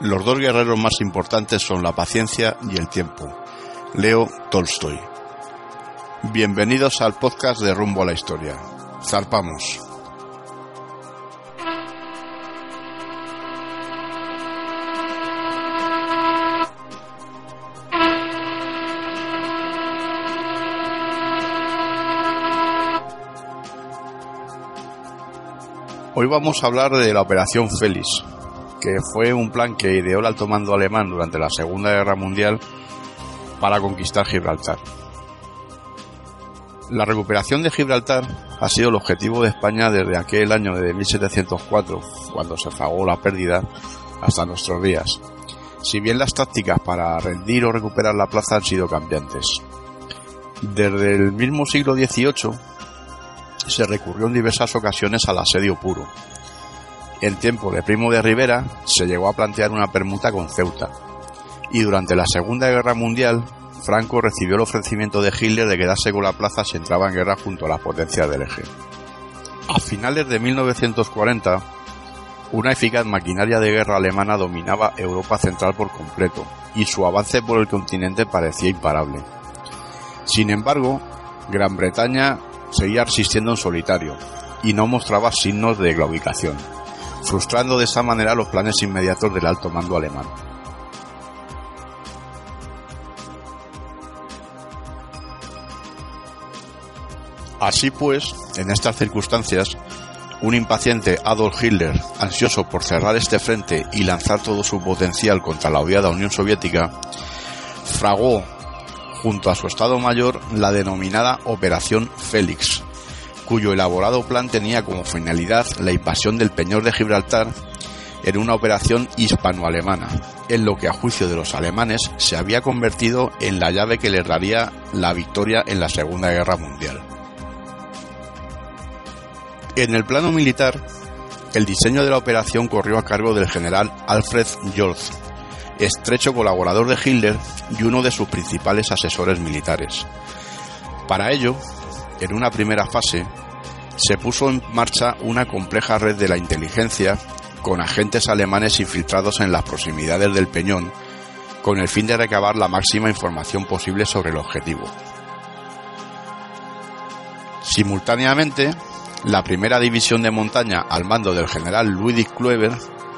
Los dos guerreros más importantes son la paciencia y el tiempo. Leo Tolstoy. Bienvenidos al podcast de Rumbo a la Historia. Zarpamos. Hoy vamos a hablar de la Operación Félix, que fue un plan que ideó el alto mando alemán durante la Segunda Guerra Mundial para conquistar Gibraltar. La recuperación de Gibraltar ha sido el objetivo de España desde aquel año de 1704, cuando se pagó la pérdida, hasta nuestros días. Si bien las tácticas para rendir o recuperar la plaza han sido cambiantes. Desde el mismo siglo XVIII se recurrió en diversas ocasiones al asedio puro. En tiempo de Primo de Rivera se llegó a plantear una permuta con Ceuta. Y durante la Segunda Guerra Mundial Franco recibió el ofrecimiento de Hitler de quedarse con la plaza si entraba en guerra junto a las potencias del eje. A finales de 1940, una eficaz maquinaria de guerra alemana dominaba Europa central por completo, y su avance por el continente parecía imparable. Sin embargo, Gran Bretaña seguía resistiendo en solitario, y no mostraba signos de claudicación, frustrando de esa manera los planes inmediatos del alto mando alemán. Así pues, en estas circunstancias, un impaciente Adolf Hitler, ansioso por cerrar este frente y lanzar todo su potencial contra la odiada Unión Soviética, fragó junto a su Estado Mayor la denominada Operación Félix, cuyo elaborado plan tenía como finalidad la invasión del Peñor de Gibraltar en una operación hispano-alemana, en lo que a juicio de los alemanes se había convertido en la llave que les daría la victoria en la Segunda Guerra Mundial. En el plano militar, el diseño de la operación corrió a cargo del general Alfred Jolz, estrecho colaborador de Hitler y uno de sus principales asesores militares. Para ello, en una primera fase, se puso en marcha una compleja red de la inteligencia con agentes alemanes infiltrados en las proximidades del Peñón, con el fin de recabar la máxima información posible sobre el objetivo. Simultáneamente, la primera división de montaña al mando del general Ludwig Klueber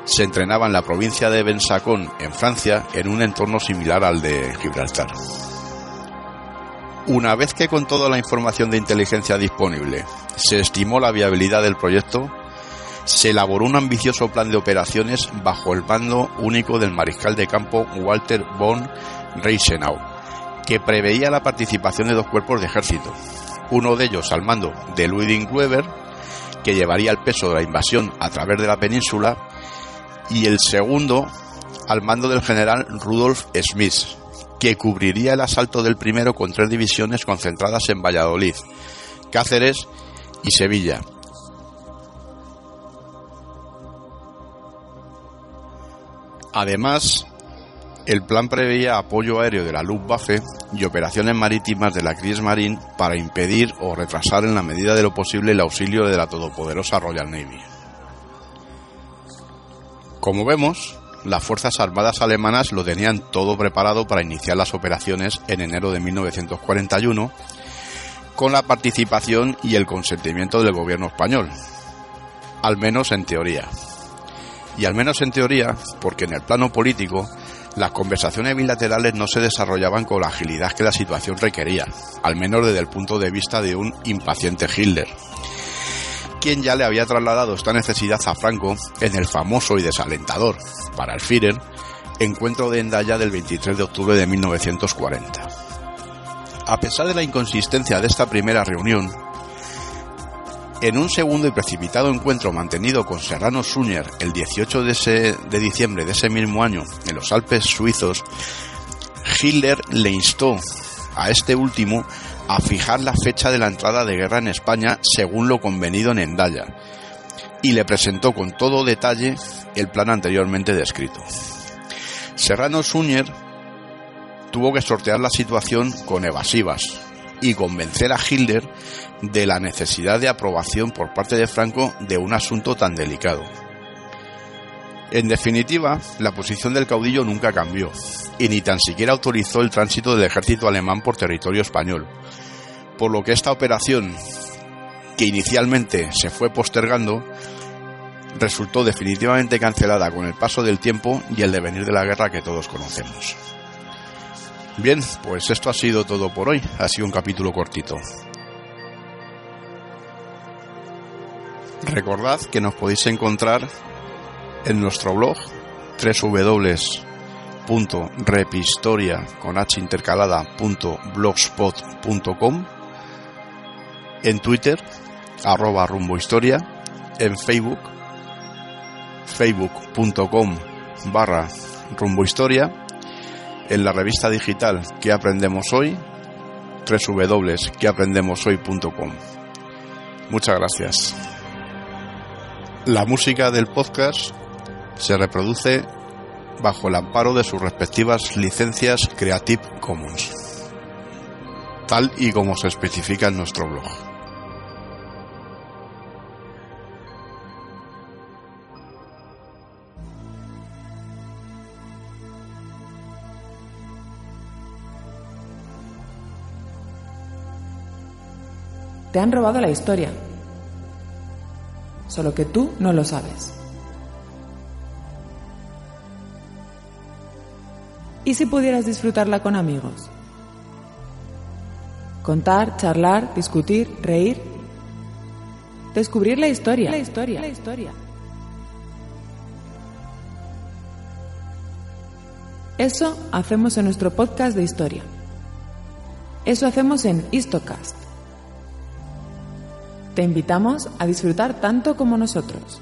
se entrenaba en la provincia de Bensacón, en Francia, en un entorno similar al de Gibraltar. Una vez que con toda la información de inteligencia disponible se estimó la viabilidad del proyecto, se elaboró un ambicioso plan de operaciones bajo el mando único del mariscal de campo Walter von Reichenau, que preveía la participación de dos cuerpos de ejército, uno de ellos al mando de Ludwig Weber, que llevaría el peso de la invasión a través de la península, y el segundo al mando del general Rudolf Smith, que cubriría el asalto del primero con tres divisiones concentradas en Valladolid, Cáceres y Sevilla. Además, el plan preveía apoyo aéreo de la Luftwaffe y operaciones marítimas de la Kriegsmarine para impedir o retrasar en la medida de lo posible el auxilio de la todopoderosa Royal Navy. Como vemos, las Fuerzas Armadas alemanas lo tenían todo preparado para iniciar las operaciones en enero de 1941, con la participación y el consentimiento del gobierno español, al menos en teoría. Y al menos en teoría, porque en el plano político las conversaciones bilaterales no se desarrollaban con la agilidad que la situación requería, al menos desde el punto de vista de un impaciente Hitler, quien ya le había trasladado esta necesidad a Franco en el famoso y desalentador, para el Führer, encuentro de Endaya del 23 de octubre de 1940. A pesar de la inconsistencia de esta primera reunión, en un segundo y precipitado encuentro mantenido con Serrano Suñer el 18 de, de diciembre de ese mismo año en los Alpes suizos, Hitler le instó a este último a fijar la fecha de la entrada de guerra en España según lo convenido en Endaya y le presentó con todo detalle el plan anteriormente descrito. Serrano Suñer tuvo que sortear la situación con evasivas y convencer a Hitler de la necesidad de aprobación por parte de Franco de un asunto tan delicado. En definitiva, la posición del caudillo nunca cambió y ni tan siquiera autorizó el tránsito del ejército alemán por territorio español, por lo que esta operación, que inicialmente se fue postergando, resultó definitivamente cancelada con el paso del tiempo y el devenir de la guerra que todos conocemos. Bien, pues esto ha sido todo por hoy, ha sido un capítulo cortito. Recordad que nos podéis encontrar en nuestro blog www.repistoria con h en Twitter arroba rumbohistoria en Facebook facebook.com barra rumbohistoria en la revista digital que aprendemos hoy www.queaprendemoshoy.com Muchas gracias. La música del podcast se reproduce bajo el amparo de sus respectivas licencias Creative Commons, tal y como se especifica en nuestro blog. Te han robado la historia solo que tú no lo sabes. ¿Y si pudieras disfrutarla con amigos? Contar, charlar, discutir, reír. Descubrir la historia. La historia. La historia. Eso hacemos en nuestro podcast de historia. Eso hacemos en Histocast. Te invitamos a disfrutar tanto como nosotros.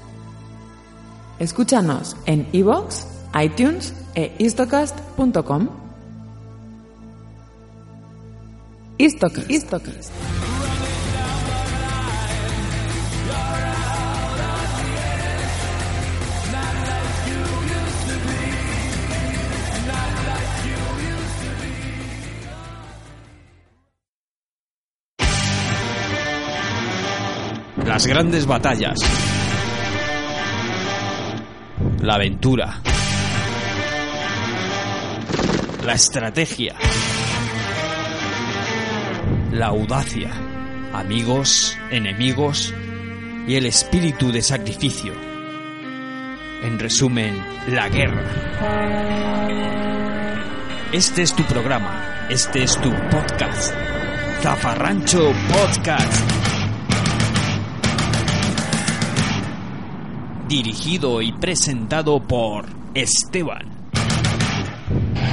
Escúchanos en iVoox, iTunes e istocast.com. Istocast. las grandes batallas, la aventura, la estrategia, la audacia, amigos, enemigos y el espíritu de sacrificio. En resumen, la guerra. Este es tu programa, este es tu podcast. Zafarrancho Podcast. dirigido y presentado por Esteban.